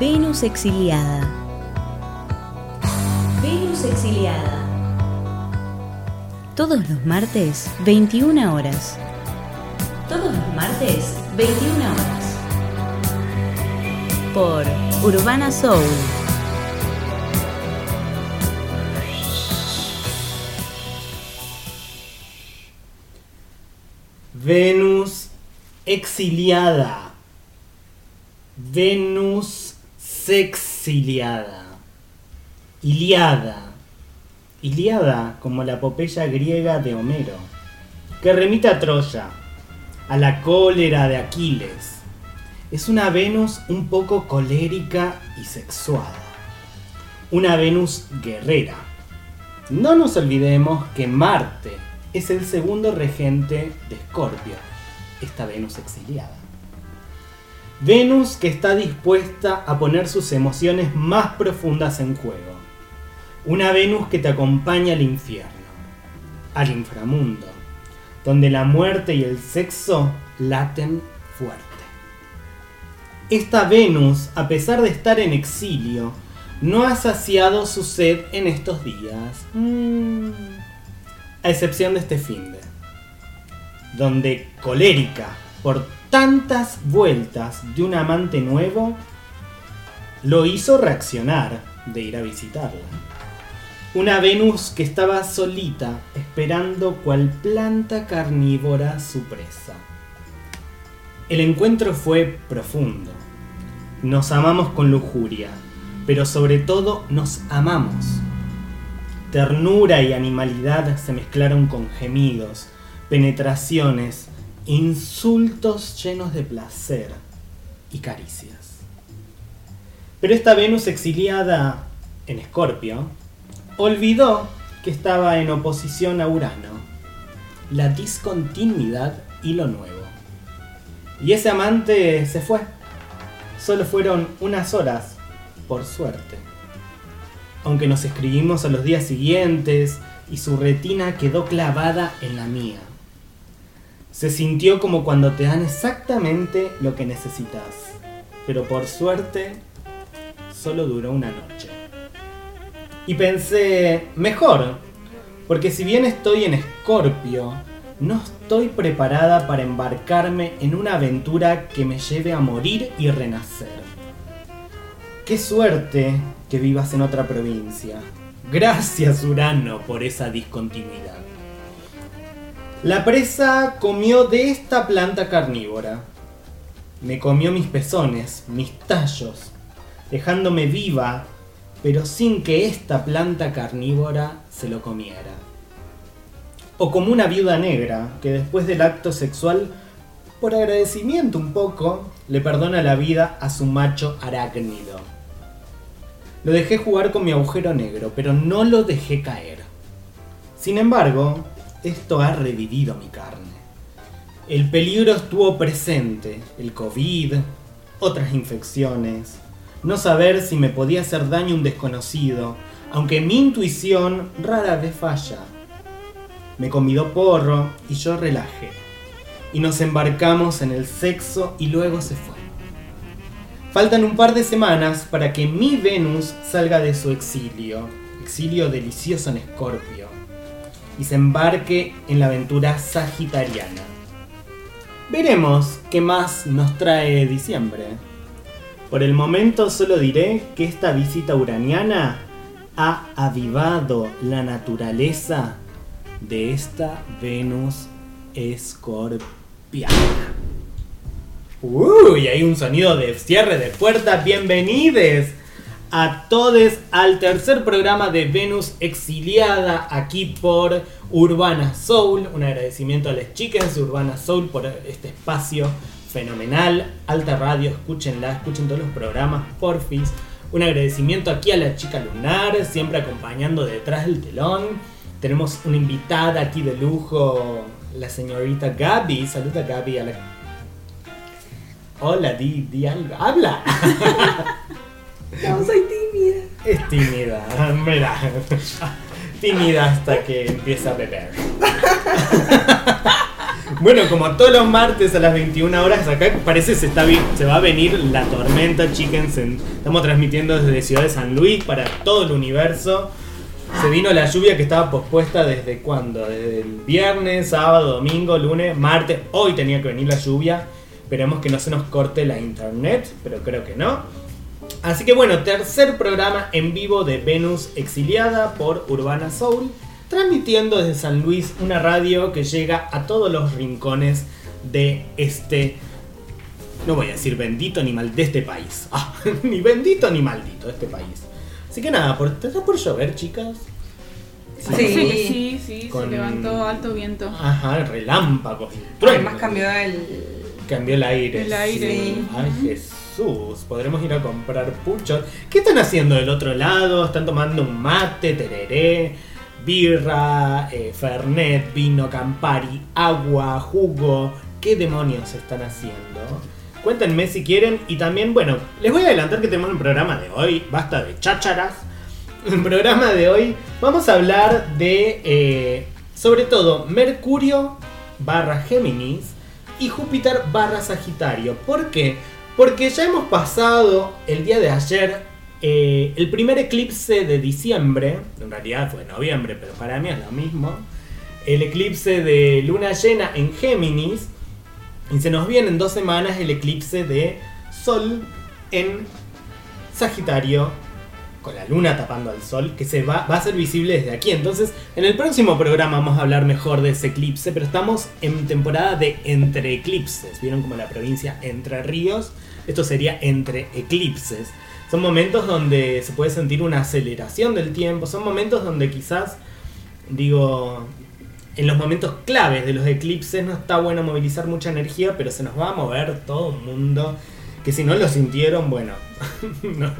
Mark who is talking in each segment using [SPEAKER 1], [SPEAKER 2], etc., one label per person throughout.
[SPEAKER 1] Venus exiliada. Venus exiliada. Todos los martes, 21 horas. Todos los martes, 21 horas. Por Urbana Soul.
[SPEAKER 2] Venus exiliada. Venus sexiliada. Iliada. Iliada como la epopeya griega de Homero, que remite a Troya, a la cólera de Aquiles. Es una Venus un poco colérica y sexuada. Una Venus guerrera. No nos olvidemos que Marte es el segundo regente de Escorpio, esta Venus exiliada. Venus que está dispuesta a poner sus emociones más profundas en juego. Una Venus que te acompaña al infierno, al inframundo, donde la muerte y el sexo laten fuerte. Esta Venus, a pesar de estar en exilio, no ha saciado su sed en estos días. Mm. A excepción de este fin de, donde colérica por tantas vueltas de un amante nuevo, lo hizo reaccionar de ir a visitarla. Una Venus que estaba solita esperando cual planta carnívora su presa. El encuentro fue profundo. Nos amamos con lujuria, pero sobre todo nos amamos. Ternura y animalidad se mezclaron con gemidos, penetraciones, insultos llenos de placer y caricias. Pero esta Venus exiliada en Escorpio olvidó que estaba en oposición a Urano, la discontinuidad y lo nuevo. Y ese amante se fue. Solo fueron unas horas, por suerte. Aunque nos escribimos a los días siguientes y su retina quedó clavada en la mía. Se sintió como cuando te dan exactamente lo que necesitas. Pero por suerte, solo duró una noche. Y pensé, mejor, porque si bien estoy en Escorpio, no estoy preparada para embarcarme en una aventura que me lleve a morir y renacer. Qué suerte que vivas en otra provincia. Gracias Urano por esa discontinuidad. La presa comió de esta planta carnívora. Me comió mis pezones, mis tallos, dejándome viva, pero sin que esta planta carnívora se lo comiera. O como una viuda negra que después del acto sexual, por agradecimiento un poco, le perdona la vida a su macho arácnido. Lo dejé jugar con mi agujero negro, pero no lo dejé caer. Sin embargo, esto ha revivido mi carne. El peligro estuvo presente, el COVID, otras infecciones, no saber si me podía hacer daño un desconocido, aunque mi intuición rara vez falla. Me convidó porro y yo relajé. Y nos embarcamos en el sexo y luego se fue. Faltan un par de semanas para que mi Venus salga de su exilio, exilio delicioso en Escorpio, y se embarque en la aventura sagitariana. Veremos qué más nos trae diciembre. Por el momento solo diré que esta visita uraniana ha avivado la naturaleza de esta Venus escorpiana. Uy, hay un sonido de cierre de puerta. Bienvenidos a todos al tercer programa de Venus Exiliada aquí por Urbana Soul. Un agradecimiento a las chicas de Urbana Soul por este espacio fenomenal. Alta radio, escúchenla, escuchen todos los programas, porfis. Un agradecimiento aquí a la chica lunar, siempre acompañando detrás del telón. Tenemos una invitada aquí de lujo, la señorita Gaby. Saluda Gaby a la... Hola, di, di algo. ¡Habla!
[SPEAKER 3] No, soy tímida.
[SPEAKER 2] Es tímida, mira. Tímida hasta que empieza a beber. Bueno, como todos los martes a las 21 horas, acá parece se está se va a venir la tormenta, chickens. en- estamos transmitiendo desde Ciudad de San Luis para todo el universo. Se vino la lluvia que estaba pospuesta desde cuándo? Desde el viernes, sábado, domingo, lunes, martes. Hoy tenía que venir la lluvia. Esperemos que no se nos corte la internet, pero creo que no. Así que bueno, tercer programa en vivo de Venus Exiliada por Urbana Soul, transmitiendo desde San Luis una radio que llega a todos los rincones de este, no voy a decir bendito ni mal, de este país. Ah, ni bendito ni maldito de este país. Así que nada, por, ¿está por llover, chicas?
[SPEAKER 3] Sí.
[SPEAKER 4] Sí, sí, sí,
[SPEAKER 2] Con-
[SPEAKER 4] se levantó alto viento.
[SPEAKER 2] Ajá, relámpagos.
[SPEAKER 3] Además cambió el.
[SPEAKER 2] Cambió el aire.
[SPEAKER 4] El aire.
[SPEAKER 3] Sí.
[SPEAKER 2] Ay, Jesús. Podremos ir a comprar puchos. ¿Qué están haciendo del otro lado? ¿Están tomando un mate, tereré, birra, eh, fernet, vino, campari, agua, jugo? ¿Qué demonios están haciendo? Cuéntenme si quieren. Y también, bueno, les voy a adelantar que tenemos un programa de hoy. Basta de chácharas. El programa de hoy vamos a hablar de, eh, sobre todo, Mercurio barra Géminis y Júpiter barra Sagitario. ¿Por qué? Porque ya hemos pasado el día de ayer eh, el primer eclipse de diciembre, en realidad fue noviembre, pero para mí es lo mismo, el eclipse de luna llena en Géminis, y se nos viene en dos semanas el eclipse de Sol en Sagitario, con la luna tapando al Sol, que se va, va a ser visible desde aquí. Entonces, en el próximo programa vamos a hablar mejor de ese eclipse, pero estamos en temporada de entre eclipses. ¿Vieron como la provincia Entre Ríos? Esto sería entre eclipses. Son momentos donde se puede sentir una aceleración del tiempo, son momentos donde quizás, digo, en los momentos claves de los eclipses no está bueno movilizar mucha energía, pero se nos va a mover todo el mundo. Que si no lo sintieron, bueno, no,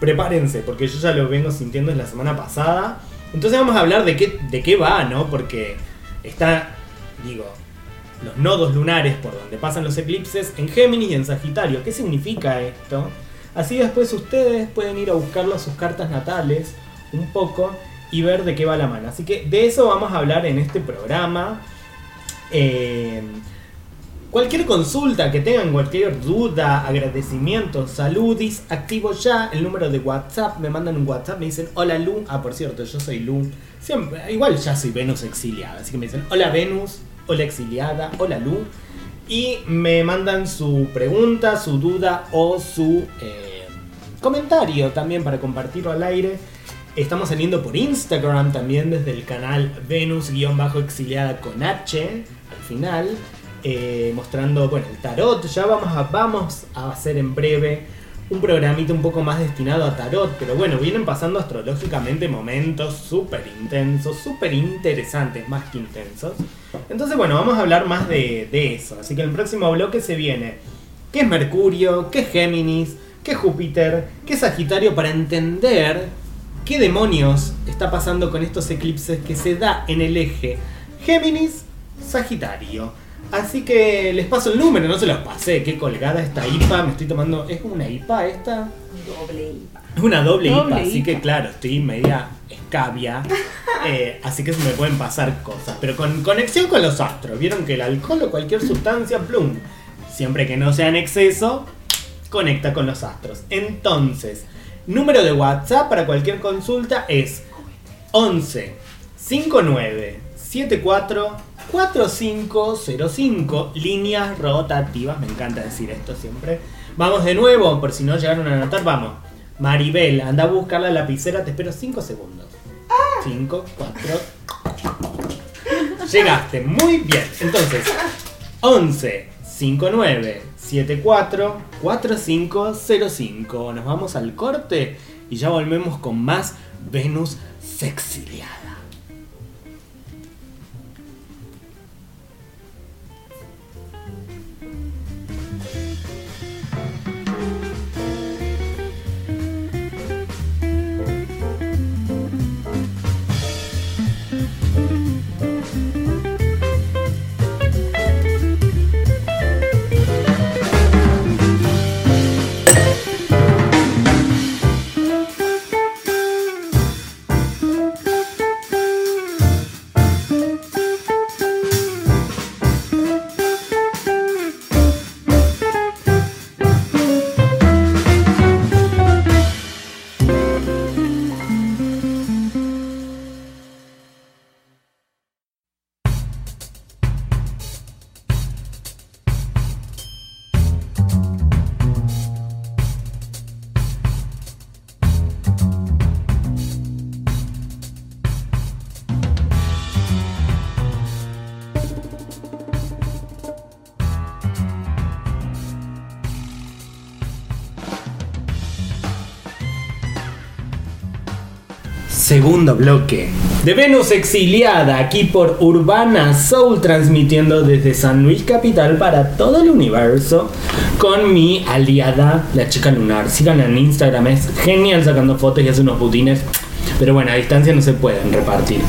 [SPEAKER 2] prepárense, porque yo ya lo vengo sintiendo en la semana pasada. Entonces vamos a hablar de qué, de qué va, ¿no? Porque está, digo, los nodos lunares por donde pasan los eclipses en Géminis y en Sagitario. ¿Qué significa esto? Así después ustedes pueden ir a buscarlo a sus cartas natales un poco y ver de qué va la mano. Así que de eso vamos a hablar en este programa. Eh, cualquier consulta que tengan, cualquier duda, agradecimiento, saludis, activo ya el número de WhatsApp. Me mandan un WhatsApp, me dicen hola Lu. Ah, por cierto, yo soy Lu. Siempre, igual ya soy Venus exiliada. Así que me dicen hola Venus, hola exiliada, hola Lu. Y me mandan su pregunta, su duda o su eh, comentario también para compartirlo al aire. Estamos saliendo por Instagram también desde el canal Venus-exiliada con H al final. Eh, mostrando bueno, el tarot. Ya vamos a, vamos a hacer en breve un programita un poco más destinado a tarot. Pero bueno, vienen pasando astrológicamente momentos súper intensos, súper interesantes, más que intensos. Entonces bueno, vamos a hablar más de, eso. Así que el próximo bloque se viene qué es Mercurio, qué es Géminis, qué es Júpiter, qué es Sagitario para entender qué demonios está pasando con estos eclipses que se da en el eje Géminis-Sagitario. Así que les paso el número, no se los pasé, qué colgada esta IPA, me estoy tomando, ¿es una IPA esta?
[SPEAKER 3] Doble IPA.
[SPEAKER 2] Es una doble,
[SPEAKER 4] Doble
[SPEAKER 2] IPA, así que claro, estoy media escabia. eh, así que se me pueden pasar cosas. Pero con conexión con los astros. Vieron que el alcohol o cualquier sustancia, plum. Siempre que no sea en exceso, conecta con los astros. Entonces, número de WhatsApp para cualquier consulta es 11 59 74 4505. Líneas rotativas. Me encanta decir esto siempre. Vamos de nuevo, por si no llegaron a anotar, vamos. Maribel, anda a buscar la lapicera, te espero 5 segundos. 5, 4. Llegaste, muy bien. Entonces, 11 59 74 4505. Nos vamos al corte y ya volvemos con más Venus Sexiliada. Segundo bloque. De Venus exiliada aquí por Urbana Soul transmitiendo desde San Luis Capital para todo el universo con mi aliada, la chica lunar. Sigan en Instagram, es genial sacando fotos y hace unos putines. Pero bueno, a distancia no se pueden repartir.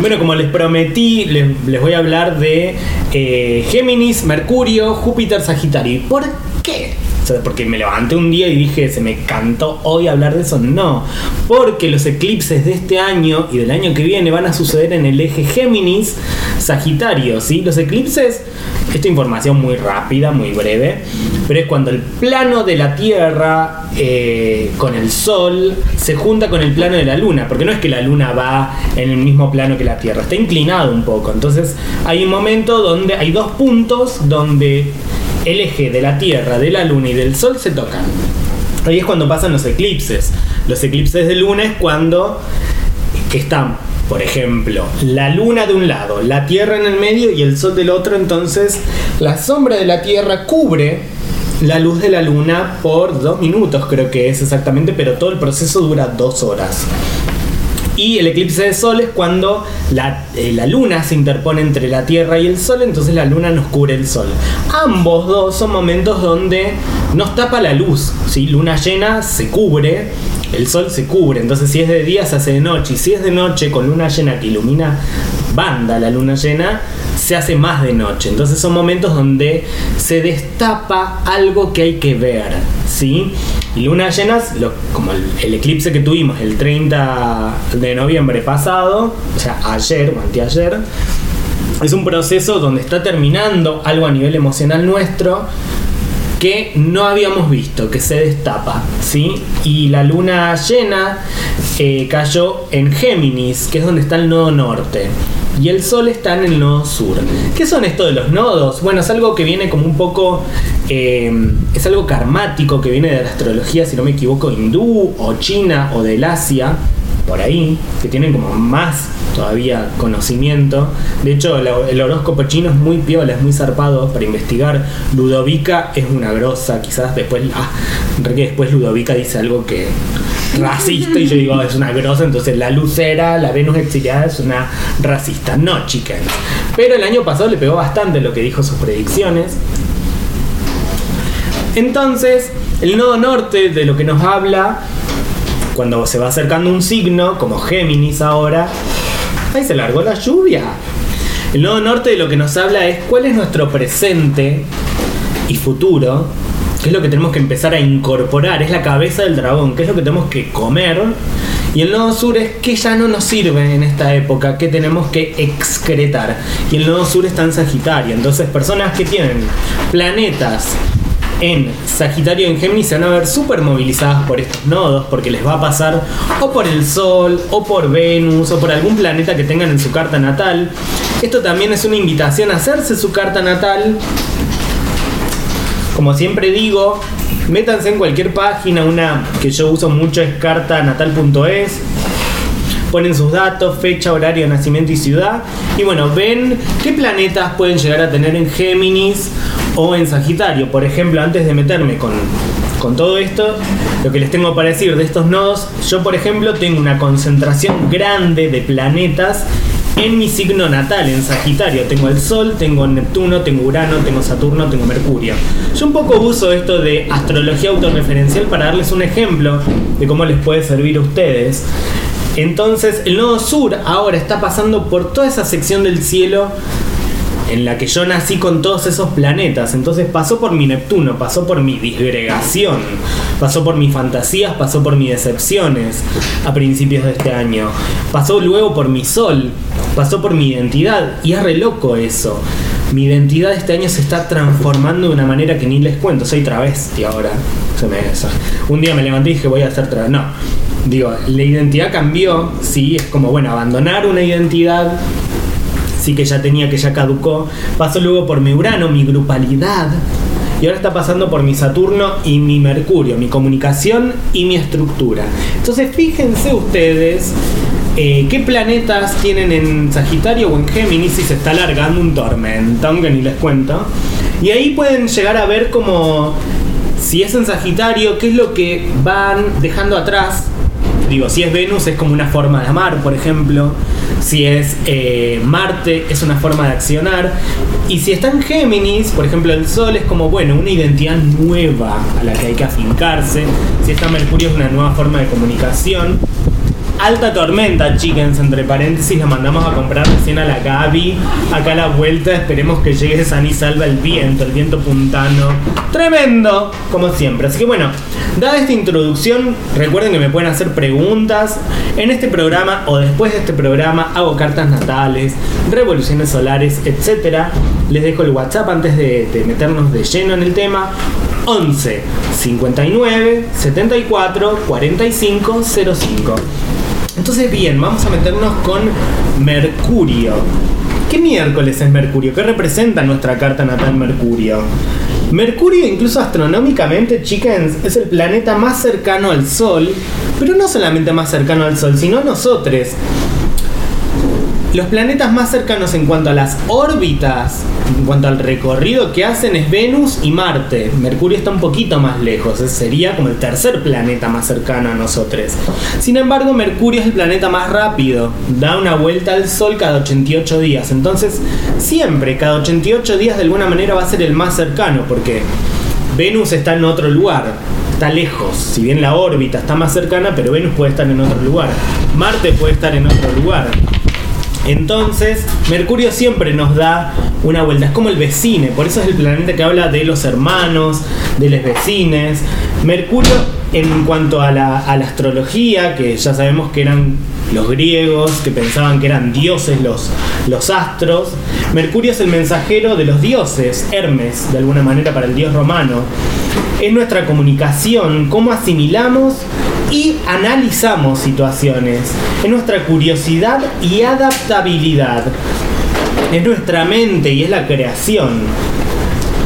[SPEAKER 2] Bueno, como les prometí, les, les voy a hablar de eh, Géminis, Mercurio, Júpiter, Sagitario. ¿Y por qué? Porque me levanté un día y dije, se me cantó hoy hablar de eso. No, porque los eclipses de este año y del año que viene van a suceder en el eje Géminis, Sagitario, ¿sí? Los eclipses, esta información muy rápida, muy breve, pero es cuando el plano de la Tierra eh, con el Sol se junta con el plano de la Luna, porque no es que la Luna va en el mismo plano que la Tierra, está inclinado un poco. Entonces hay un momento donde hay dos puntos donde el eje de la Tierra, de la Luna y del Sol se tocan. Ahí es cuando pasan los eclipses. Los eclipses de luna es cuando están, por ejemplo, la luna de un lado, la Tierra en el medio y el Sol del otro. Entonces, la sombra de la Tierra cubre la luz de la luna por dos minutos, creo que es exactamente, pero todo el proceso dura dos horas. Y el eclipse de sol es cuando la, eh, la, luna se interpone entre la Tierra y el Sol, entonces la luna nos cubre el Sol. Ambos dos son momentos donde nos tapa la luz. ¿sí? Luna llena se cubre, el Sol se cubre, entonces si es de día se hace de noche, y si es de noche con luna llena que ilumina banda la luna llena, se hace más de noche. Entonces son momentos donde se destapa algo que hay que ver, ¿sí? Y lunas llenas, lo, como el, el, eclipse que tuvimos el 30 de noviembre pasado, o sea, ayer o anteayer, es un proceso donde está terminando algo a nivel emocional nuestro que no habíamos visto, que se destapa, ¿sí? Y la luna llena eh, cayó en Géminis, que es donde está el nodo norte y el Sol está en el nodo sur. ¿Qué son esto de los nodos? Bueno, es algo que viene como un poco... Eh, es algo karmático que viene de la astrología, si no me equivoco, hindú o china o del Asia, por ahí, que tienen como más todavía conocimiento. De hecho, el horóscopo chino es muy piola, es muy zarpado para investigar. Ludovica es una grosa, quizás después... Ah, después Ludovica dice algo que racista y yo digo es una grosa, entonces la lucera, la Venus exiliada es una racista. No, chicas. Pero el año pasado le pegó bastante lo que dijo sus predicciones. Entonces, el nodo norte de lo que nos habla, cuando se va acercando un signo, como Géminis ahora, ahí se largó la lluvia. El nodo norte de lo que nos habla es cuál es nuestro presente y futuro qué es lo que tenemos que empezar a incorporar, es la cabeza del dragón, qué es lo que tenemos que comer. Y el nodo sur es que ya no nos sirve en esta época, que tenemos que excretar. Y el nodo sur está en Sagitario. Entonces, personas que tienen planetas en Sagitario y en Géminis se van a ver súper movilizadas por estos nodos, porque les va a pasar o por el Sol, o por Venus, o por algún planeta que tengan en su carta natal. Esto también es una invitación a hacerse su carta natal como siempre digo, métanse en cualquier página, una que yo uso mucho es cartanatal.es. Ponen sus datos, fecha, horario nacimiento y ciudad. Y bueno, ven qué planetas pueden llegar a tener en Géminis o en Sagitario. Por ejemplo, antes de meterme con, con todo esto, lo que les tengo para decir de estos nodos, yo por ejemplo tengo una concentración grande de planetas en mi signo natal, en Sagitario. Tengo el Sol, tengo Neptuno, tengo Urano, tengo Saturno, tengo Mercurio. Yo un poco uso esto de astrología autorreferencial para darles un ejemplo de cómo les puede servir a ustedes. Entonces, el nodo sur ahora está pasando por toda esa sección del cielo en la que yo nací con todos esos planetas. Entonces pasó por mi Neptuno, pasó por mi disgregación, pasó por mis fantasías, pasó por mis decepciones a principios de este año, pasó luego por mi Sol, pasó por mi identidad. Y es re loco eso. Mi identidad este año se está transformando de una manera que ni les cuento. Soy travesti ahora. Se me, un día me levanté y dije voy a ser travesti. No. Digo, la identidad cambió, sí, es como, bueno, abandonar una identidad sí que ya tenía, que ya caducó. Pasó luego por mi Urano, mi grupalidad. Y ahora está pasando por mi Saturno y mi Mercurio, mi comunicación y mi estructura. Entonces fíjense ustedes eh, qué planetas tienen en Sagitario o en Géminis si se está alargando un tormentón que ni les cuento. Y ahí pueden llegar a ver como si es en Sagitario, qué es lo que van dejando atrás digo, si es Venus es como una forma de amar, por ejemplo. Si es eh, Marte es una forma de accionar. Y si está en Géminis, por ejemplo, el Sol es como, bueno, una identidad nueva a la que hay que afincarse. Si está Mercurio es una nueva forma de comunicación. Alta tormenta, chickens, entre paréntesis, la mandamos a comprar recién a la Gaby. Acá a la vuelta, esperemos que llegue san y salva el viento, el viento puntano. Tremendo, como siempre. Así que bueno, dada esta introducción, recuerden que me pueden hacer preguntas. En este programa o después de este programa hago cartas natales, revoluciones solares, etc. Les dejo el WhatsApp antes de, de meternos de lleno en el tema. 11 59 74 45 05. Entonces, bien, vamos a meternos con Mercurio. ¿Qué miércoles es Mercurio? ¿Qué representa nuestra carta natal Mercurio? Mercurio, incluso astronómicamente, chickens, es el planeta más cercano al Sol, pero no solamente más cercano al Sol, sino a nosotros. Los planetas más cercanos en cuanto a las órbitas, en cuanto al recorrido que hacen, es Venus y Marte. Mercurio está un poquito más lejos, sería como el tercer planeta más cercano a nosotros. Sin embargo, Mercurio es el planeta más rápido, da una vuelta al Sol cada 88 días. Entonces, siempre, cada 88 días de alguna manera va a ser el más cercano, porque Venus está en otro lugar, está lejos. Si bien la órbita está más cercana, pero Venus puede estar en otro lugar. Marte puede estar en otro lugar. Entonces, Mercurio siempre nos da una vuelta, es como el vecine, por eso es el planeta que habla de los hermanos, de los vecines. Mercurio, en cuanto a la, a la astrología, que ya sabemos que eran los griegos, que pensaban que eran dioses los, los astros, Mercurio es el mensajero de los dioses, Hermes, de alguna manera para el dios romano. Es nuestra comunicación, cómo asimilamos y analizamos situaciones. Es nuestra curiosidad y adaptabilidad. Es nuestra mente y es la creación.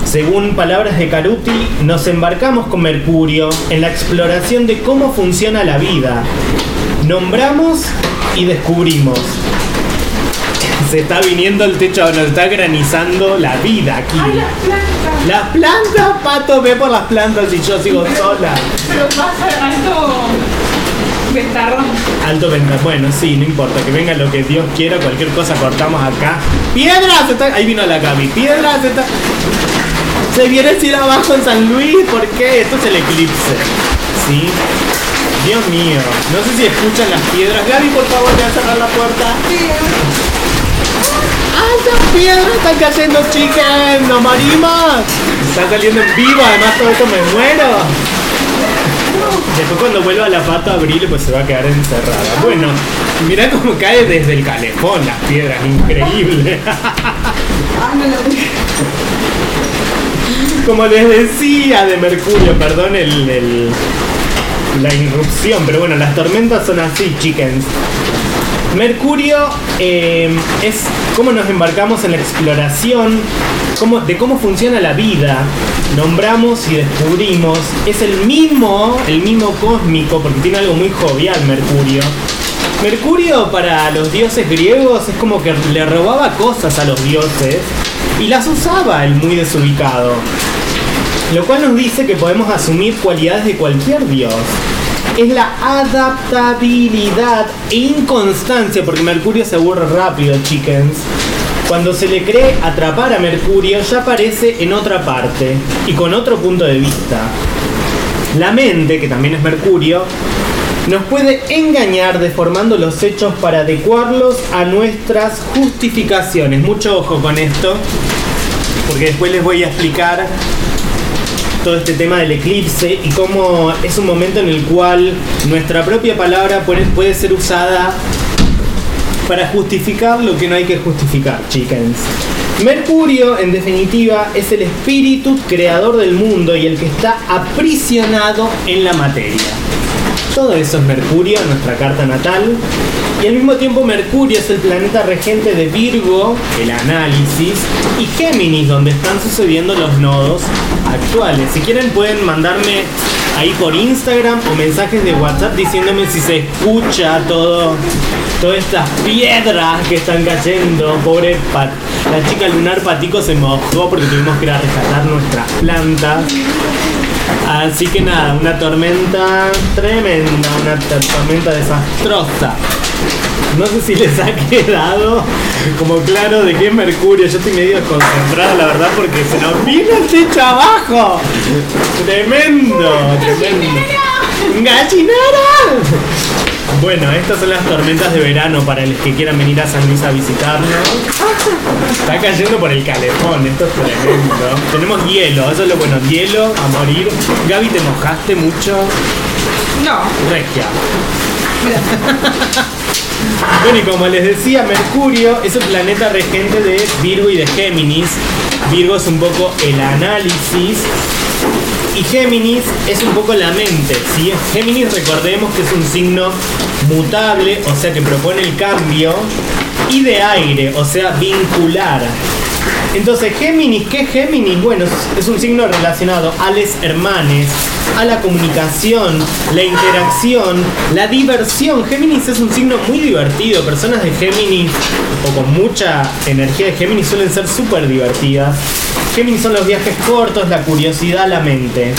[SPEAKER 2] Según palabras de Caruti, nos embarcamos con Mercurio en la exploración de cómo funciona la vida. Nombramos y descubrimos. Se está viniendo el techo, nos está granizando la vida aquí. Las plantas, Pato, ve por las plantas y yo sigo sola.
[SPEAKER 4] Alto ventarrón.
[SPEAKER 2] Alto. Bueno, sí, no importa. Que venga lo que Dios quiera. Cualquier cosa cortamos acá. ¡Piedras! Está... Ahí vino la Gaby. ¡Piedras! Está... Se viene el abajo en San Luis. ¿Por qué? Esto es el eclipse. ¿Sí? Dios mío. No sé si escuchan las piedras. Gaby, por favor, voy a cerrar la puerta. ¡Ah, esas piedras están cayendo, chicas! ¡No morimos! Está saliendo en vivo. Además, todo esto me muero. Después cuando vuelva la pata a abrir, pues se va a quedar encerrada. Bueno, mira cómo cae desde el calefón las piedras, increíble. Como les decía de Mercurio, perdón el, el- la irrupción, pero bueno, las tormentas son así, chickens. Mercurio eh, es cómo nos embarcamos en la exploración cómo- de cómo funciona la vida. Nombramos y descubrimos. Es el mismo, el mismo cósmico, porque tiene algo muy jovial Mercurio. Mercurio para los dioses griegos es como que le robaba cosas a los dioses y las usaba el muy desubicado. Lo cual nos dice que podemos asumir cualidades de cualquier dios. Es la adaptabilidad e inconstancia, porque Mercurio se aburre rápido, chickens. Cuando se le cree atrapar a Mercurio, ya aparece en otra parte y con otro punto de vista. La mente, que también es Mercurio, nos puede engañar deformando los hechos para adecuarlos a nuestras justificaciones. Mucho ojo con esto, porque después les voy a explicar todo este tema del eclipse y cómo es un momento en el cual nuestra propia palabra puede, ser usada para justificar lo que no hay que justificar, chickens. Mercurio, en definitiva, es el espíritu creador del mundo y el que está aprisionado en la materia. Todo eso es Mercurio nuestra carta natal. Y al mismo tiempo Mercurio es el planeta regente de Virgo, el análisis, y Géminis, donde están sucediendo los nodos actuales. Si quieren pueden mandarme ahí por Instagram o mensajes de WhatsApp diciéndome si se escucha todo, todas estas piedras que están cayendo. Pobre la chica lunar Patico se mojó porque tuvimos que ir a rescatar nuestras plantas. Así que nada, una tormenta tremenda, una tormenta desastrosa. No sé si les ha quedado como claro de qué es Mercurio. Yo estoy medio desconcentrada, la verdad, porque se nos vino el techo abajo. Tremendo, tremendo. ¡Gallinera! Bueno, estas son las tormentas de verano para los que quieran venir a San Luis a visitarnos. Está cayendo por el calefón, esto es tremendo. Tenemos hielo, eso es lo bueno, hielo a morir. Gaby, ¿te mojaste mucho?
[SPEAKER 4] No.
[SPEAKER 2] Regia. Bueno, y como les decía, Mercurio es el planeta regente de Virgo y de Géminis. Virgo es un poco el análisis y Géminis es un poco la mente. ¿sí? Géminis recordemos que es un signo mutable, o sea que propone el cambio, y de aire, o sea vincular. Entonces, Géminis, ¿qué es Géminis? Bueno, es- un signo relacionado a les hermanes, a la comunicación, la interacción, la diversión. Géminis es un signo muy divertido. Personas de Géminis o con mucha energía de Géminis suelen ser súper divertidas. Géminis son los viajes cortos, la curiosidad, la mente.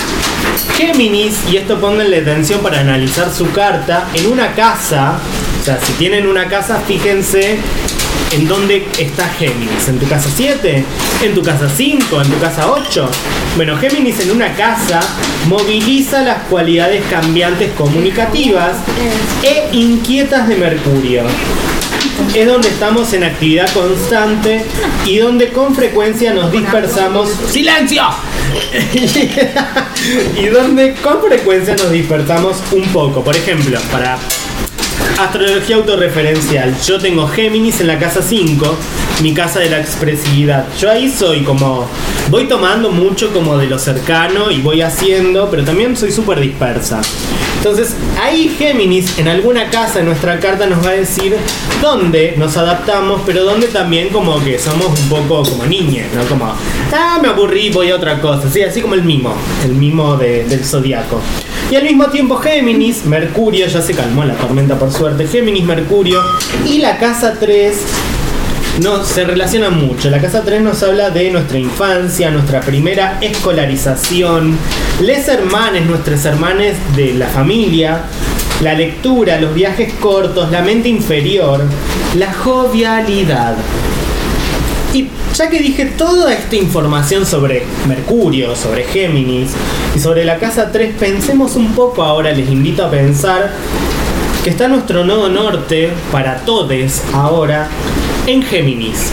[SPEAKER 2] Géminis, y esto pónganle atención para analizar su carta, en una casa, o sea, si tienen una casa, fíjense en dónde está Géminis. ¿En tu casa 7? ¿En tu casa 5? ¿En tu casa 8? Bueno, Géminis en una casa moviliza las cualidades cambiantes comunicativas e inquietas de Mercurio. Es donde estamos en actividad constante y donde con frecuencia nos dispersamos. ¡Silencio! y donde con frecuencia nos dispersamos un poco. Por ejemplo, para Astrología autorreferencial. Yo tengo Géminis en la casa 5, mi casa de la expresividad. Yo ahí soy como. Voy tomando mucho como de lo cercano y voy haciendo, pero también soy súper dispersa. Entonces, ahí Géminis en alguna casa en nuestra carta nos va a decir dónde nos adaptamos, pero dónde también como que somos un poco como niñas, ¿no? Como, ah, me aburrí, voy a otra cosa. Sí, así como el mimo, el mimo de- del zodiaco. Y al mismo tiempo Géminis, Mercurio, ya se calmó la tormenta por suerte, Géminis, Mercurio y la casa 3 no, se relacionan mucho. La casa 3 nos habla de nuestra infancia, nuestra primera escolarización, les hermanes, nuestros hermanes de la familia, la lectura, los viajes cortos, la mente inferior, la jovialidad. Y ya que dije toda esta información sobre Mercurio, sobre Géminis y sobre la casa 3, pensemos un poco ahora, les invito a pensar que está nuestro nodo norte para todes ahora en Géminis.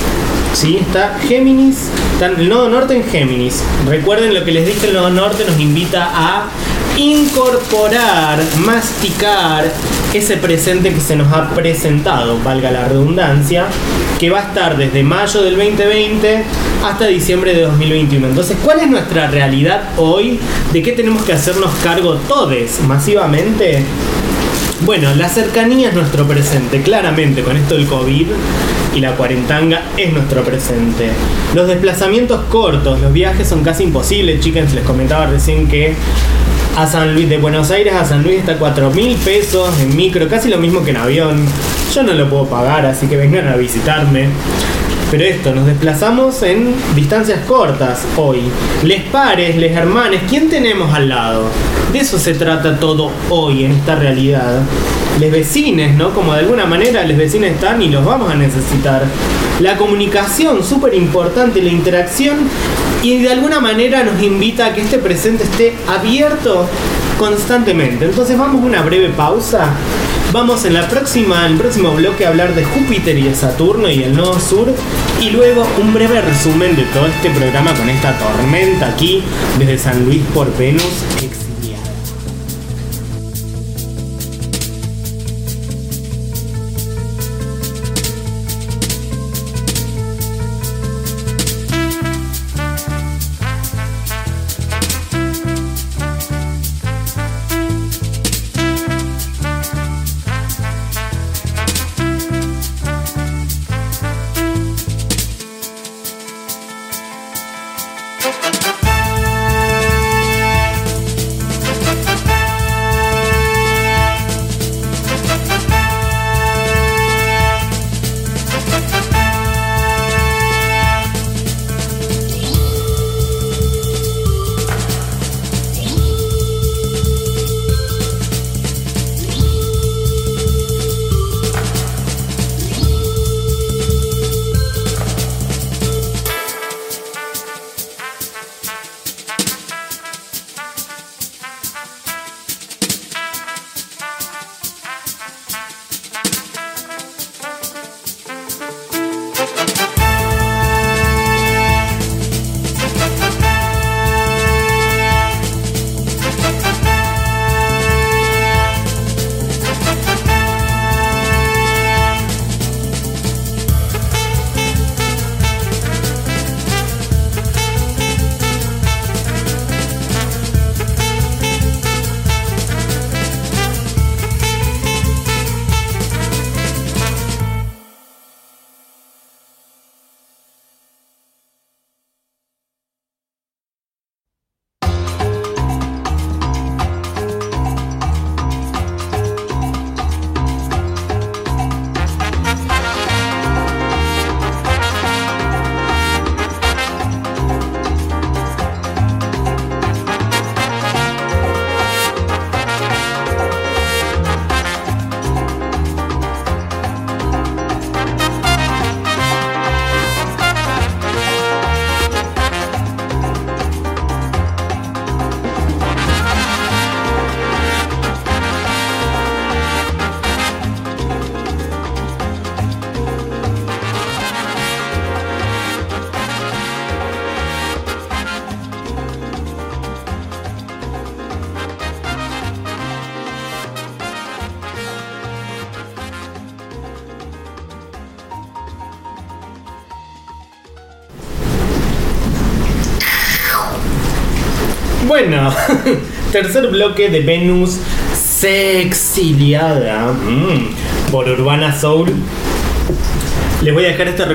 [SPEAKER 2] ¿Sí? Está Géminis, está el nodo norte en Géminis. Recuerden lo que les dije, el nodo norte nos invita a incorporar, masticar ese presente que se nos ha presentado, valga la redundancia, que va a estar desde mayo del 2020 hasta diciembre de 2021. Entonces, ¿cuál es nuestra realidad hoy? ¿De qué tenemos que hacernos cargo todes masivamente? Bueno, la cercanía es nuestro presente, claramente, con esto del COVID y la cuarentanga es nuestro presente. Los desplazamientos cortos, los viajes son casi imposibles, chicas, les comentaba recién que a San Luis, de Buenos Aires a San Luis está 4 mil pesos en micro, casi lo mismo que en avión. Yo no lo puedo pagar, así que vengan a visitarme. Pero esto, nos desplazamos en distancias cortas hoy. Les pares, les hermanes, ¿quién tenemos al lado? De eso se trata todo hoy en esta realidad. Les vecines, ¿no? Como de alguna manera les vecines están y los vamos a necesitar. La comunicación, súper importante, la interacción y de alguna manera nos invita a que este presente esté abierto constantemente. Entonces vamos a una breve pausa. Vamos en la próxima, en el próximo bloque a hablar de Júpiter y de Saturno y el nodo sur. Y luego un breve resumen de todo este programa con esta tormenta aquí desde San Luis por Venus. Bueno, tercer bloque de Venus sexiliada mm, por Urbana Soul. Les voy a dejar esta,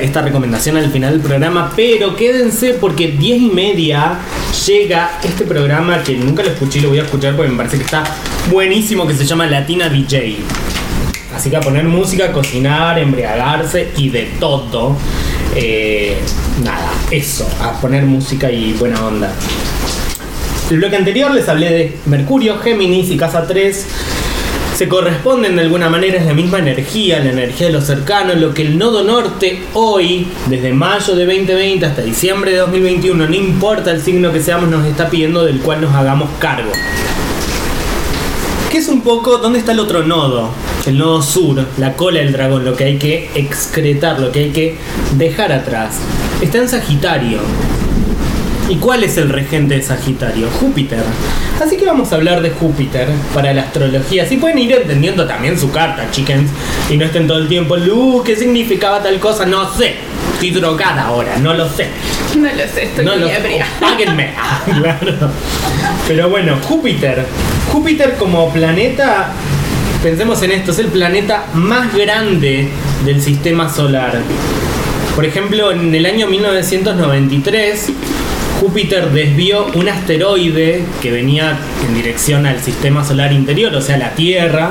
[SPEAKER 2] esta recomendación al final del programa, pero quédense porque 10 y media llega este programa que nunca lo escuché y lo voy a escuchar porque me parece que está buenísimo, que se llama Latina DJ. Así que a poner música, cocinar, embriagarse y de todo. Eh, nada, eso, a poner música y buena onda. El bloque anterior les hablé de Mercurio, Géminis y Casa 3. Se corresponden de alguna manera, es la misma energía, la energía de lo cercano, lo que el nodo norte hoy, desde mayo de 2020 hasta diciembre de 2021, no importa el signo que seamos, nos está pidiendo del cual nos hagamos cargo. Que es un poco, ¿dónde está el otro nodo? El nodo sur, la cola del dragón, lo que hay que excretar, lo que hay que dejar atrás. Está en Sagitario. ¿Y cuál es el regente de Sagitario? Júpiter. Así que vamos a hablar de Júpiter para la astrología. Si pueden ir entendiendo también su carta, chickens, y no estén todo el tiempo, Lu, ¿qué significaba tal cosa? No sé. Estoy drogada ahora, no lo sé.
[SPEAKER 4] No lo sé, estoy
[SPEAKER 2] No
[SPEAKER 4] muy
[SPEAKER 2] lo
[SPEAKER 4] ebria.
[SPEAKER 2] Páguenme. Ah, claro. Pero bueno, Júpiter. Júpiter como planeta, pensemos en esto, es el planeta más grande del sistema solar. Por ejemplo, en el año 1993, Júpiter desvió un asteroide que venía en dirección al sistema solar interior, o sea, la Tierra.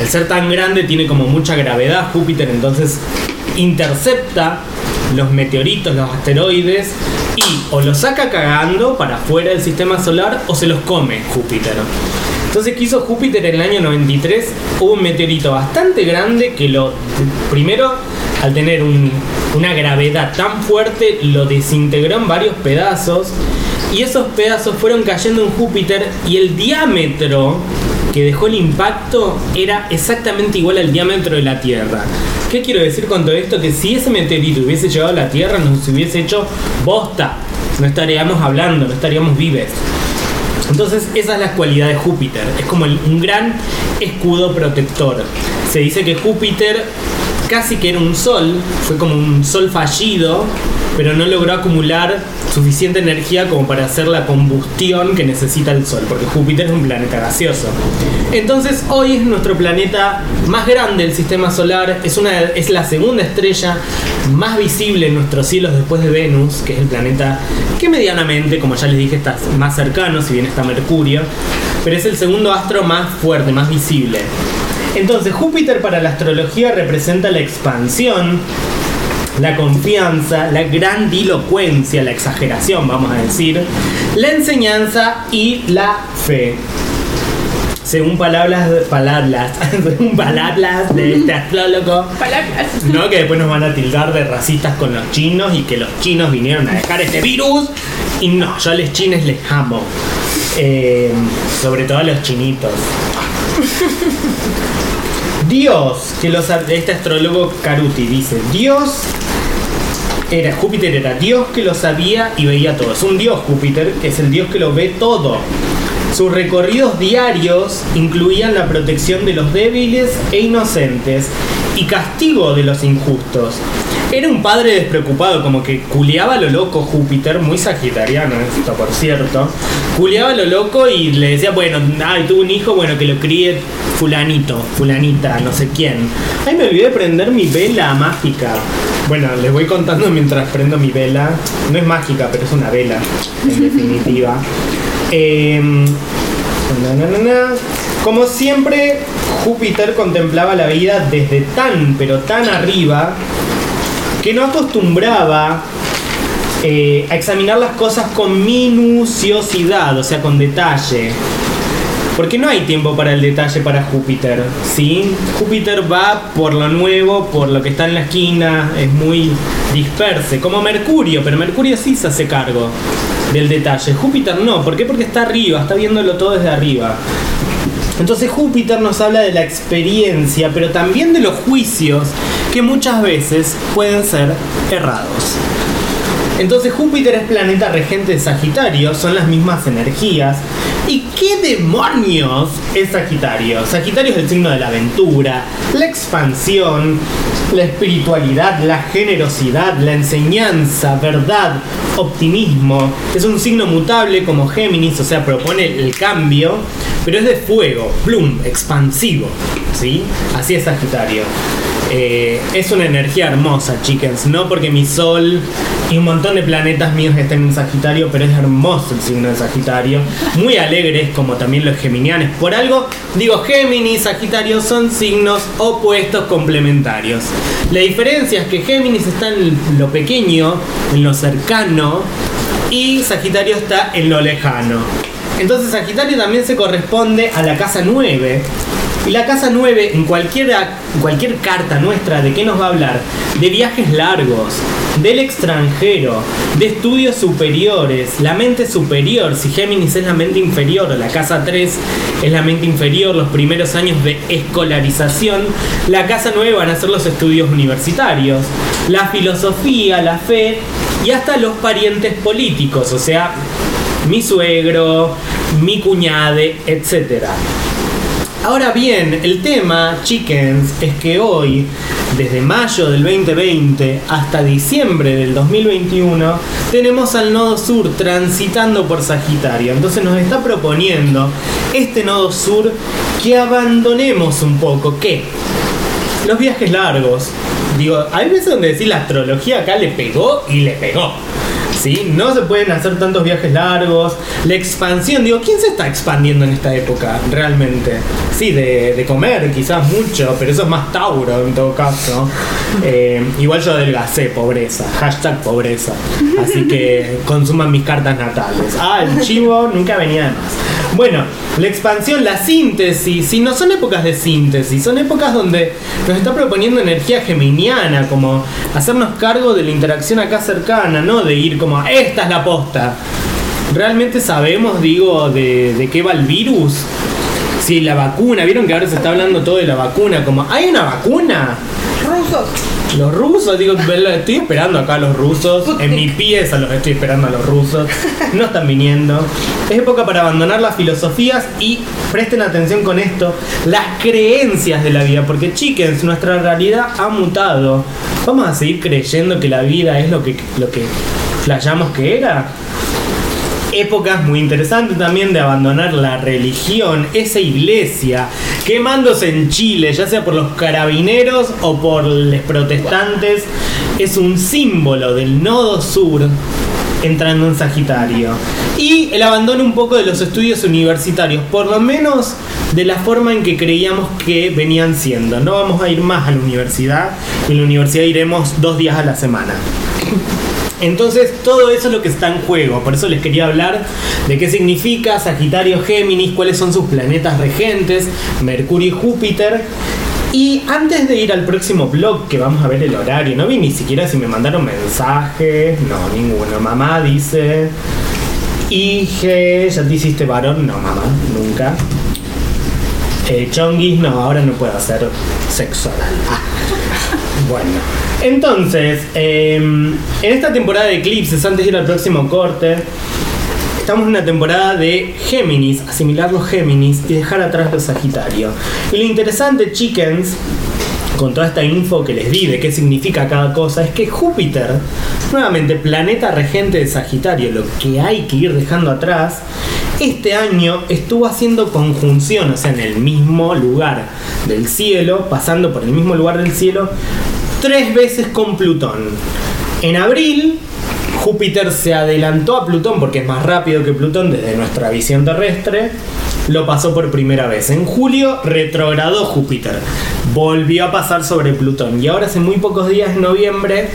[SPEAKER 2] Al ser tan grande tiene como mucha gravedad Júpiter, entonces intercepta los meteoritos, los asteroides y o los saca cagando para afuera del sistema solar o se los come Júpiter. Entonces, ¿qué hizo Júpiter en el año 93? Hubo un meteorito bastante grande que lo. Primero, al tener un- una gravedad tan fuerte, lo desintegró en varios pedazos. Y esos pedazos fueron cayendo en Júpiter y el diámetro que dejó el impacto era exactamente igual al diámetro de la Tierra. ¿Qué quiero decir con todo esto? Que si ese meteorito hubiese llegado a la Tierra, nos hubiese hecho bosta. No estaríamos hablando, no estaríamos vives. Entonces, esa es la cualidad de Júpiter. Es como un gran escudo protector. Se dice que Júpiter casi que era un sol, fue como un sol fallido, pero no logró acumular suficiente energía como para hacer la combustión que necesita el sol, porque Júpiter es un planeta gaseoso. Entonces, hoy es nuestro planeta más grande del sistema solar, es, una, es la segunda estrella más visible en nuestros cielos después de Venus, que es el planeta que medianamente, como ya les dije, está más cercano, si bien está Mercurio, pero es el segundo astro más fuerte, más visible. Entonces, Júpiter para la astrología representa la expansión, la confianza, la grandilocuencia, la exageración, vamos a decir, la enseñanza y la fe. Según palabras, palabras, según palabras de este astrólogo,
[SPEAKER 4] Palabras.
[SPEAKER 2] no, que después nos van a tildar de racistas con los chinos y que los chinos vinieron a dejar este virus. Y no, yo a los chines les amo. Eh, sobre todo a los chinitos. Dios, que los, este astrólogo Caruti dice, Dios era Júpiter era Dios que lo sabía y veía todo. Es un Dios Júpiter, que es el Dios que lo ve todo. Sus recorridos diarios incluían la protección de los débiles e inocentes y castigo de los injustos. Era un padre despreocupado, como que culeaba lo loco Júpiter, muy sagitariano esto por cierto. Culeaba lo loco y le decía, bueno, ay, tuvo un hijo, bueno, que lo críe fulanito, fulanita, no sé quién. Ay, me olvidé de prender mi vela mágica. Bueno, les voy contando mientras prendo mi vela. No es mágica, pero es una vela, en definitiva. Em, na, na, na, na. Como siempre, Júpiter contemplaba la vida desde tan, pero tan arriba, que no acostumbraba eh, a examinar las cosas con minuciosidad, o sea, con detalle. Porque no hay tiempo para el detalle para Júpiter, ¿sí? Júpiter va por lo nuevo, por lo que está en la esquina, es muy disperse, como Mercurio, pero Mercurio sí se hace cargo del detalle. Júpiter no, ¿por qué? Porque está arriba, está viéndolo todo desde arriba. Entonces Júpiter nos habla de la experiencia, pero también de los juicios que muchas veces pueden ser errados. Entonces Júpiter es planeta regente de Sagitario, son las mismas energías, ¿Y qué demonios es Sagitario? Sagitario es el signo de la aventura, la expansión, la espiritualidad, la generosidad, la enseñanza, verdad, optimismo. Es un signo mutable como Géminis, o sea, propone el cambio, pero es de fuego, plum, expansivo. ¿Sí? Así es Sagitario. Eh, es una energía hermosa, chickens. No porque mi sol y un montón de planetas míos estén en Sagitario, pero es hermoso el signo de Sagitario. Muy alegres, como también los geminianes. Por algo, digo, Géminis, Sagitario son signos opuestos complementarios. La diferencia es que Géminis está en lo pequeño, en lo cercano, y Sagitario está en lo lejano. Entonces Sagitario también se corresponde a la casa 9. Y la casa 9, en cualquier, cualquier carta nuestra, ¿de qué nos va a hablar? De viajes largos, del extranjero, de estudios superiores, la mente superior, si Géminis es la mente inferior, la casa 3 es la mente inferior, los primeros años de escolarización, la casa 9 van a ser los estudios universitarios, la filosofía, la fe y hasta los parientes políticos, o sea, mi suegro, mi cuñade, etcétera. Ahora bien, el tema, chickens, es que hoy, desde mayo del 2020 hasta diciembre del 2021, tenemos al nodo sur transitando por Sagitario. Entonces nos está proponiendo este nodo sur que abandonemos un poco. ¿Qué? Los viajes largos. Digo, hay veces donde decir la astrología acá le pegó y le pegó. ¿Sí? No se pueden hacer tantos viajes largos. La expansión, digo, ¿quién se está expandiendo en esta época realmente? Sí, de, de comer quizás mucho, pero eso es más Tauro en todo caso. Eh, igual yo adelgacé, pobreza. Hashtag pobreza. Así que consuman mis cartas natales. Ah, el chivo nunca venía de más. Bueno, la expansión, la síntesis, si no son épocas de síntesis, son épocas donde nos está proponiendo energía geminiana, como hacernos cargo de la interacción acá cercana, no de ir como, esta es la posta. ¿Realmente sabemos, digo, de, de qué va el virus? Si la vacuna, vieron que ahora se está hablando todo de la vacuna, como, ¿hay una vacuna?
[SPEAKER 3] Rusos.
[SPEAKER 2] Los rusos, digo, estoy esperando acá a los rusos. En mi pieza los estoy esperando a los rusos. No están viniendo. Es época para abandonar las filosofías y presten atención con esto, las creencias de la vida. Porque, chickens, nuestra realidad ha mutado. ¿Vamos a seguir creyendo que la vida es lo que, lo que flayamos que era? épocas muy interesantes también de abandonar la religión, esa iglesia, quemándose en Chile, ya sea por los carabineros o por los protestantes, es un símbolo del nodo sur entrando en Sagitario. Y el abandono un poco de los estudios universitarios, por lo menos de la forma en que creíamos que venían siendo. No vamos a ir más a la universidad, en la universidad iremos dos días a la semana. Entonces todo eso es lo que está en juego, por eso les quería hablar de qué significa Sagitario Géminis, cuáles son sus planetas regentes, Mercurio y Júpiter. Y antes de ir al próximo blog, que vamos a ver el horario, no vi ni siquiera si me mandaron mensajes, no, ninguno. Mamá dice, Ige, ¿ya te hiciste varón? No, mamá, nunca. Eh, no, ahora no puedo hacer sexo. Ah. Bueno, entonces, eh, en esta temporada de eclipses, antes de ir al próximo corte, estamos en una temporada de Géminis, asimilar los Géminis y dejar atrás los Sagitario. Y lo interesante, chickens, con toda esta info que les di de qué significa cada cosa, es que Júpiter, nuevamente planeta regente de Sagitario, lo que hay que ir dejando atrás, este año estuvo haciendo conjunción, o sea, en el mismo lugar del cielo, pasando por el mismo lugar del cielo, tres veces con Plutón. En abril, Júpiter se adelantó a Plutón porque es más rápido que Plutón desde nuestra visión terrestre. Lo pasó por primera vez. En julio retrogradó Júpiter. Volvió a pasar sobre Plutón. Y ahora hace muy pocos días, en noviembre,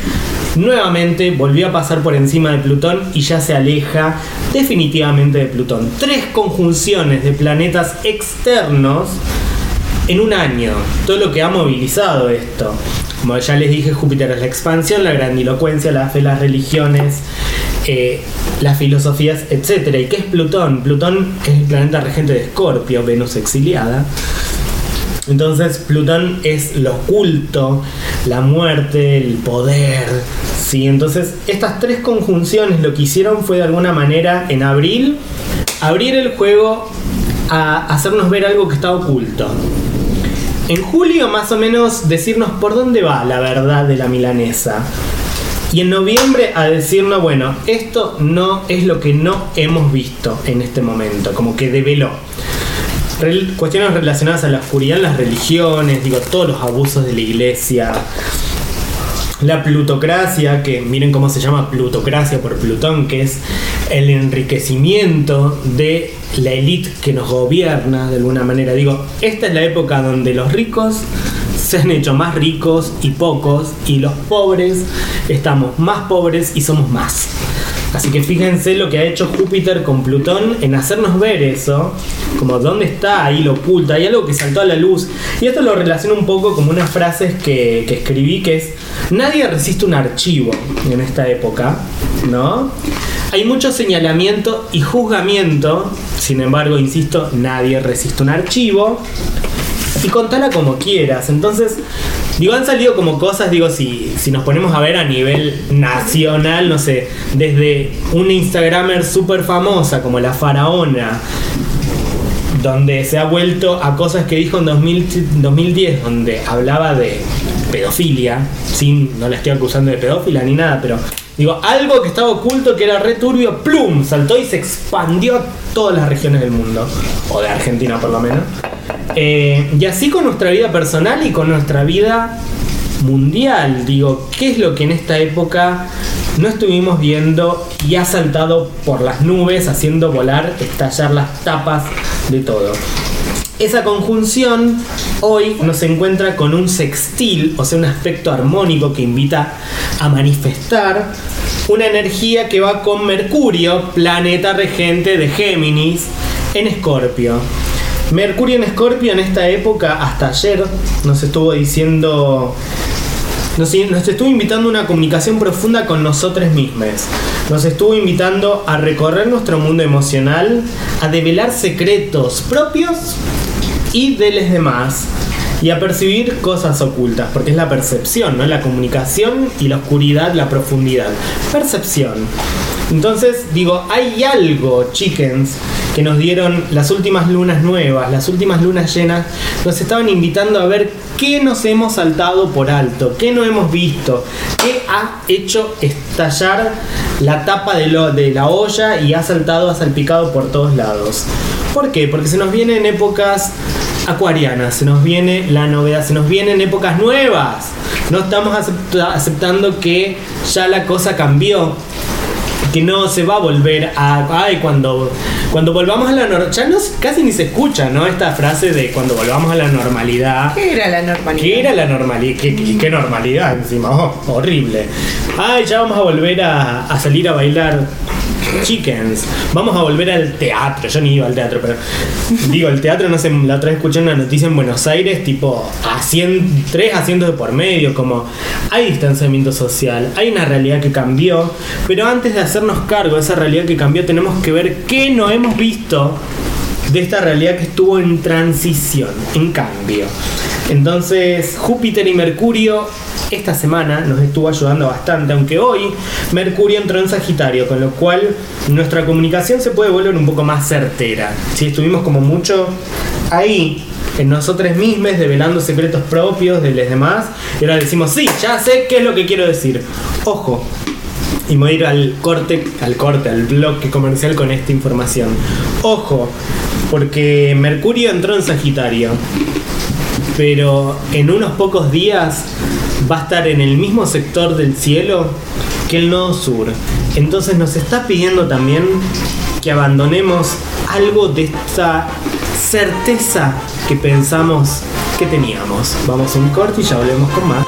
[SPEAKER 2] nuevamente volvió a pasar por encima de Plutón y ya se aleja definitivamente de Plutón. Tres conjunciones de planetas externos en un año. Todo lo que ha movilizado esto. Como ya les dije, Júpiter es la expansión, la grandilocuencia, la fe, las religiones, eh, las filosofías, etc. ¿Y qué es Plutón? Plutón es el planeta regente de Escorpio, Venus exiliada. Entonces Plutón es lo oculto, la muerte, el poder. ¿sí? Entonces estas tres conjunciones lo que hicieron fue de alguna manera en abril abrir el juego a hacernos ver algo que está oculto. En julio más o menos decirnos por dónde va la verdad de la milanesa. Y en noviembre a decirnos, bueno, esto no es lo que no hemos visto en este momento, como que develó. Cuestiones relacionadas a la oscuridad, las religiones, digo, todos los abusos de la iglesia, la plutocracia, que miren cómo se llama plutocracia por Plutón, que es el enriquecimiento de la élite que nos gobierna de alguna manera. Digo, esta es la época donde los ricos se han hecho más ricos y pocos, y los pobres estamos más pobres y somos más. Así que fíjense lo que ha hecho Júpiter con Plutón en hacernos ver eso, como dónde está ahí lo oculto, hay algo que saltó a la luz. Y esto lo relaciono un poco como unas frases que, que escribí, que es, nadie resiste un archivo en esta época, ¿no? Hay mucho señalamiento y juzgamiento, sin embargo, insisto, nadie resiste un archivo y contala como quieras. Entonces, digo, han salido como cosas, digo, si, si nos ponemos a ver a nivel nacional, no sé, desde una Instagramer súper famosa como la faraona, donde se ha vuelto a cosas que dijo en 2000 2010, donde hablaba de pedofilia, sin, no la estoy acusando de pedófila ni nada, pero digo, algo que estaba oculto, que era re turbio, plum, saltó y se expandió a todas las regiones del mundo, o de Argentina por lo menos. Eh, y así con nuestra vida personal y con nuestra vida mundial. Digo, ¿qué es lo que en esta época no estuvimos viendo y ha saltado por las nubes haciendo volar, estallar las tapas de todo? Esa conjunción hoy nos encuentra con un sextil, o sea, un aspecto armónico que invita a manifestar una energía que va con Mercurio, planeta regente de Géminis, en Escorpio. Mercurio en Escorpio en esta época, hasta ayer, nos estuvo diciendo nos, estuvo invitando a una comunicación profunda con nosotros mismos. Nos estuvo invitando a recorrer nuestro mundo emocional, a develar secretos propios y de los demás. Y a percibir cosas ocultas, porque es la percepción, ¿no? La comunicación y la oscuridad, la profundidad. Percepción. Entonces, digo, hay algo, chickens, que nos dieron las últimas lunas nuevas, las últimas lunas llenas, nos estaban invitando a ver qué nos hemos saltado por alto, qué no hemos visto, qué ha hecho estallar la tapa de, lo, de la olla y ha saltado, ha salpicado por todos lados. ¿Por qué? Porque se nos vienen épocas acuarianas, se nos viene la novedad, se nos vienen épocas nuevas. No estamos acepta- aceptando que ya la cosa cambió, que no se va a volver a ay cuando cuando volvamos a la normalidad ya no casi ni se escucha no esta frase de cuando volvamos a la normalidad
[SPEAKER 3] ¿Qué era la normalidad?
[SPEAKER 2] ¿Qué era la normalidad? ¿Qué, qué, qué normalidad encima? Oh, horrible. Ay, ya vamos a volver a, a salir a bailar chickens. Vamos a volver al teatro. Yo ni iba al teatro, pero digo, el teatro, no sé, la otra vez escuché una noticia en Buenos Aires, tipo, a cien- tres asientos de por medio, como hay distanciamiento social, hay una realidad que cambió, pero antes de hacernos cargo de esa realidad que cambió, tenemos que ver qué no hemos visto de esta realidad que estuvo en transición, en cambio. Entonces, Júpiter y Mercurio esta semana nos estuvo ayudando bastante, aunque hoy Mercurio entró en Sagitario, con lo cual nuestra comunicación se puede volver un poco más certera. Si estuvimos como mucho ahí en nosotros mismos, develando secretos propios de los demás, y ahora decimos, sí, ya sé qué es lo que quiero decir. Ojo, y voy a ir al corte, al corte, al bloque comercial con esta información. Ojo, porque Mercurio entró en Sagitario, pero en unos pocos días va a estar en el mismo sector del cielo que el nodo sur. Entonces nos está pidiendo también que abandonemos algo de esta certeza que pensamos que teníamos. Vamos a un corte y ya volvemos con más.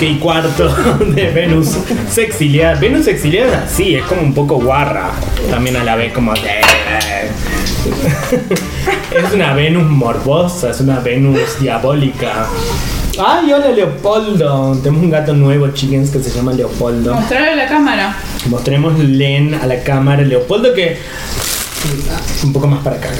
[SPEAKER 2] Bloque y cuarto de Venus sexiliada. Venus sexiliada, sí, es como un poco guarra. También a la vez como... Es una Venus morbosa, es una Venus diabólica. Ay, hola Leopoldo. Tenemos un gato nuevo, chickens, que se llama Leopoldo.
[SPEAKER 4] Mostrarle a la cámara.
[SPEAKER 2] Mostremos Len a la cámara. Leopoldo que... Un poco más para acá.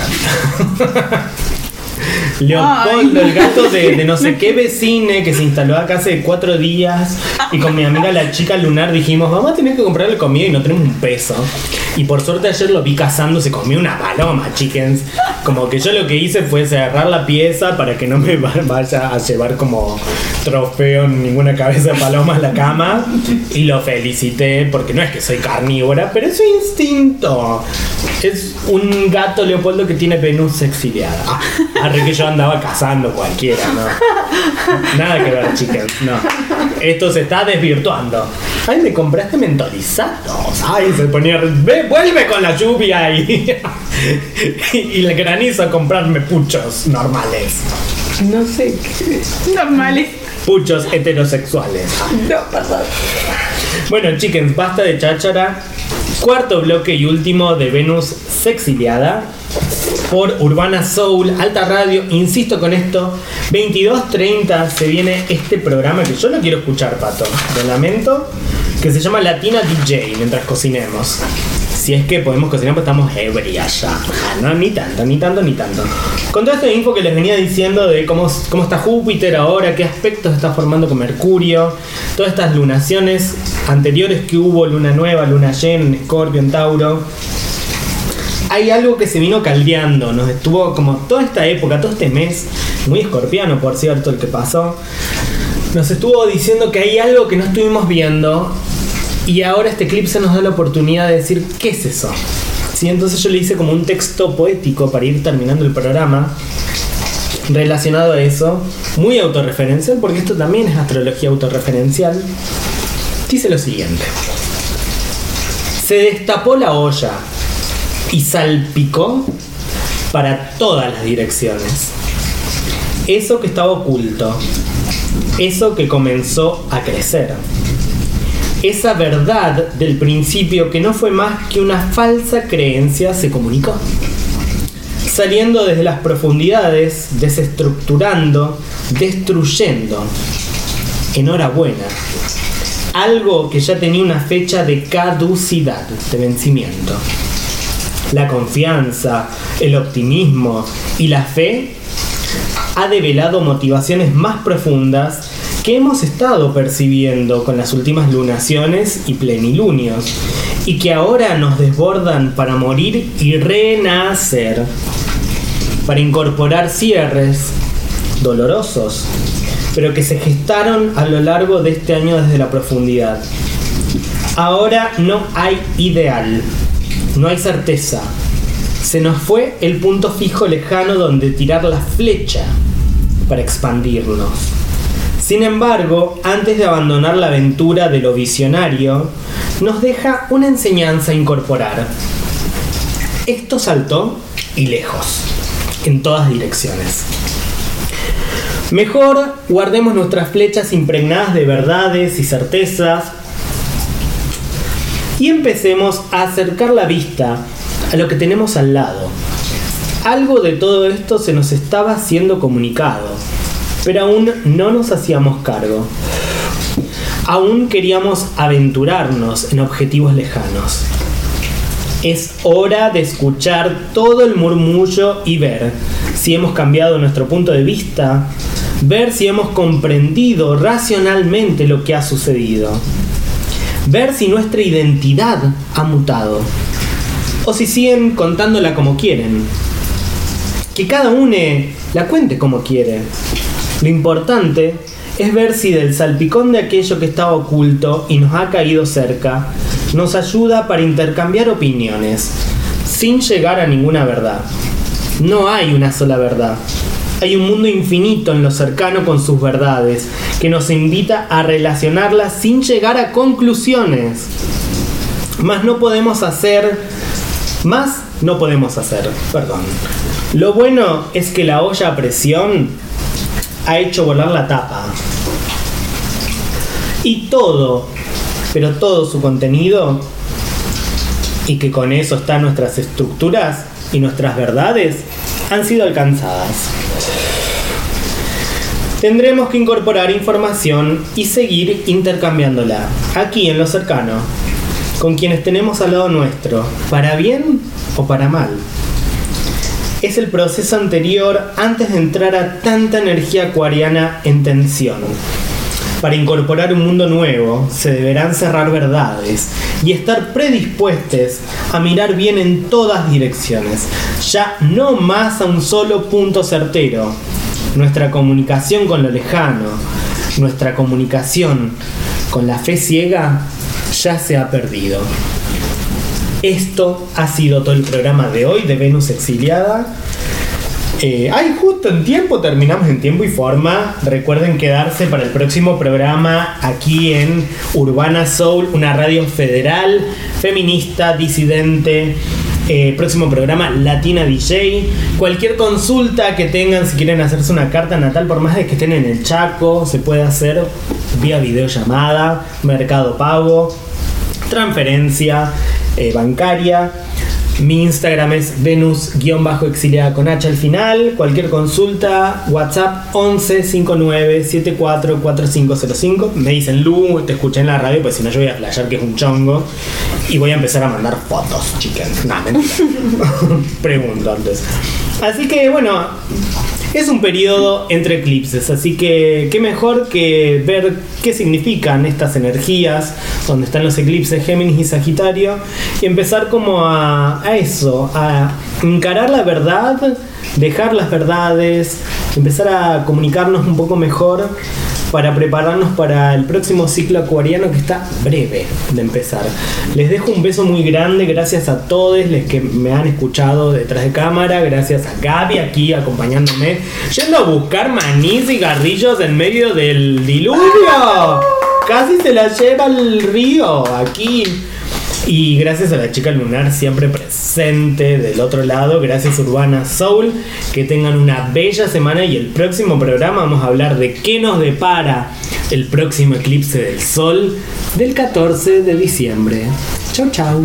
[SPEAKER 2] Leopoldo, el gato de, de no sé qué vecine que se instaló acá hace cuatro días y con mi amiga la chica lunar dijimos, vamos a tener que comprarle comida y no tenemos un peso. Y por suerte ayer lo vi cazando, se comió una paloma, chickens. Como que yo lo que hice fue cerrar la pieza para que no me va- vaya a llevar como trofeo ninguna cabeza de paloma a la cama. Y lo felicité porque no es que soy carnívora, pero es su instinto. Es un gato Leopoldo que tiene Venus exiliada. Ah, arre que yo andaba cazando cualquiera, ¿no? Nada que ver, chickens, no. Esto se está desvirtuando. Ay, me compraste mentolizados. Ay, se ponía. Vuelve con la lluvia y. y el granizo a comprarme puchos normales.
[SPEAKER 3] No sé qué.
[SPEAKER 4] Normales.
[SPEAKER 2] Puchos heterosexuales.
[SPEAKER 3] No, perdón.
[SPEAKER 2] Bueno, chickens, basta de cháchara. Cuarto bloque y último de Venus Sexiliada por Urbana Soul, Alta Radio. Insisto con esto, 22.30 se viene este programa que yo no quiero escuchar, Pato. Lo lamento. Que se llama Latina DJ mientras cocinemos. Si es que podemos cocinar, pues estamos ebrias ya. Ah, No, ni tanto, ni tanto, ni tanto. Con toda esta info que les venía diciendo de cómo, cómo está Júpiter ahora, qué aspectos está formando con Mercurio, todas estas lunaciones anteriores que hubo, luna nueva, luna llena, en Escorpio, en Tauro. Hay algo que se vino caldeando, nos estuvo como toda esta época, todo este mes, muy escorpiano por cierto el que pasó, nos estuvo diciendo que hay algo que no estuvimos viendo y ahora este eclipse nos da la oportunidad de decir qué es eso. Sí, entonces yo le hice como un texto poético para ir terminando el programa relacionado a eso, muy autorreferencial, porque esto también es astrología autorreferencial. Dice lo siguiente. Se destapó la olla y salpicó para todas las direcciones. Eso que estaba oculto, eso que comenzó a crecer. Esa verdad del principio que no fue más que una falsa creencia se comunicó. Saliendo desde las profundidades, desestructurando, destruyendo. Enhorabuena. Algo que ya tenía una fecha de caducidad, de vencimiento. La confianza, el optimismo y la fe ha develado motivaciones más profundas que hemos estado percibiendo con las últimas lunaciones y plenilunios y que ahora nos desbordan para morir y renacer, para incorporar cierres dolorosos, pero que se gestaron a lo largo de este año desde la profundidad. Ahora no hay ideal, no hay certeza. Se nos fue el punto fijo lejano donde tirar la flecha para expandirnos. Sin embargo, antes de abandonar la aventura de lo visionario, nos deja una enseñanza a incorporar. Esto saltó y lejos, en todas direcciones. Mejor guardemos nuestras flechas impregnadas de verdades y certezas y empecemos a acercar la vista a lo que tenemos al lado. Algo de todo esto se nos estaba siendo comunicado, pero aún no nos hacíamos cargo. Aún queríamos aventurarnos en objetivos lejanos. Es hora de escuchar todo el murmullo y ver si hemos cambiado nuestro punto de vista, ver si hemos comprendido racionalmente lo que ha sucedido, ver si nuestra identidad ha mutado, o si siguen contándola como quieren. Que cada uno la cuente como quiere. Lo importante es ver si del salpicón de aquello que estaba oculto y nos ha caído cerca, nos ayuda para intercambiar opiniones, sin llegar a ninguna verdad. No hay una sola verdad. Hay un mundo infinito en lo cercano con sus verdades, que nos invita a relacionarlas sin llegar a conclusiones. Más no podemos hacer, más no podemos hacer, perdón. Lo bueno es que la olla a presión ha hecho volar la tapa. y todo, pero todo su contenido, y que con eso están nuestras estructuras y nuestras verdades, han sido alcanzadas. Tendremos que incorporar información y seguir intercambiándola, aquí en lo cercano, con quienes tenemos al lado nuestro, para bien o para mal. Es el proceso anterior antes de entrar a tanta energía acuariana en tensión. Para incorporar un mundo nuevo se deberán cerrar verdades y estar predispuestos a mirar bien en todas direcciones, ya no más a un solo punto certero. Nuestra comunicación con lo lejano, nuestra comunicación con la fe ciega ya se ha perdido. Esto ha sido todo el programa de hoy de Venus Exiliada. Eh, ay, justo en tiempo, terminamos en tiempo y forma. Recuerden quedarse para el próximo programa aquí en Urbana Soul, una radio federal, feminista, disidente. Eh, próximo programa Latina DJ. Cualquier consulta que tengan, si quieren hacerse una carta natal, por más de que estén en el Chaco, se puede hacer vía videollamada, mercado pago, transferencia eh, bancaria. Mi Instagram es venus-exiliada con H al final. Cualquier consulta, WhatsApp 11 59 74 4505. Me dicen Lu, te escuché en la radio, pues si no yo voy a flashear que es un chongo. Y voy a empezar a mandar fotos, chicas. No, mentira. Pregunto antes. Así que bueno, es un periodo entre eclipses, así que qué mejor que ver qué significan estas energías, donde están los eclipses Géminis y Sagitario, y empezar como a, a eso, a encarar la verdad, dejar las verdades, empezar a comunicarnos un poco mejor para prepararnos para el próximo ciclo acuariano que está breve de empezar. Les dejo un beso muy grande, gracias a todos los que me han escuchado detrás de cámara, gracias a Gaby aquí acompañándome, yendo a buscar manís y garrillos en medio del diluvio. Casi se la lleva al río aquí. Y gracias a la chica lunar siempre presente del otro lado, gracias Urbana Soul, que tengan una bella semana y el próximo programa vamos a hablar de qué nos depara el próximo eclipse del sol del 14 de diciembre. Chau chau.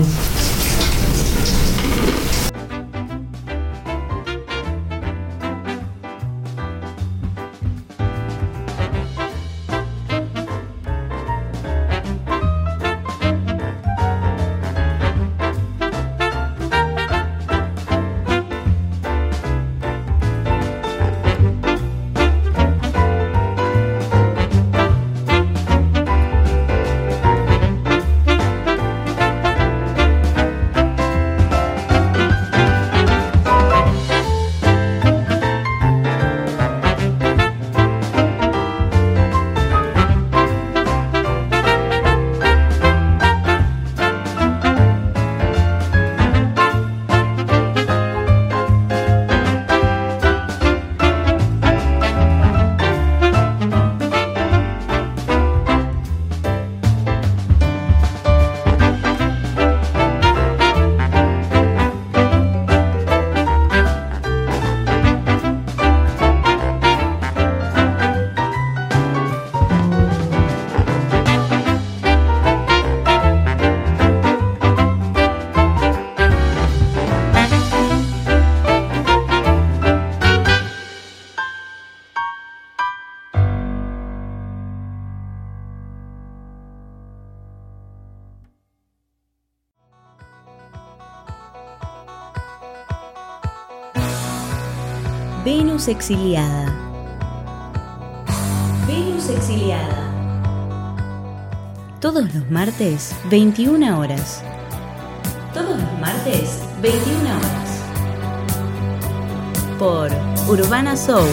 [SPEAKER 1] Venus exiliada. Venus exiliada. Todos los martes, 21 horas. Todos los martes, 21 horas. Por Urbana Soul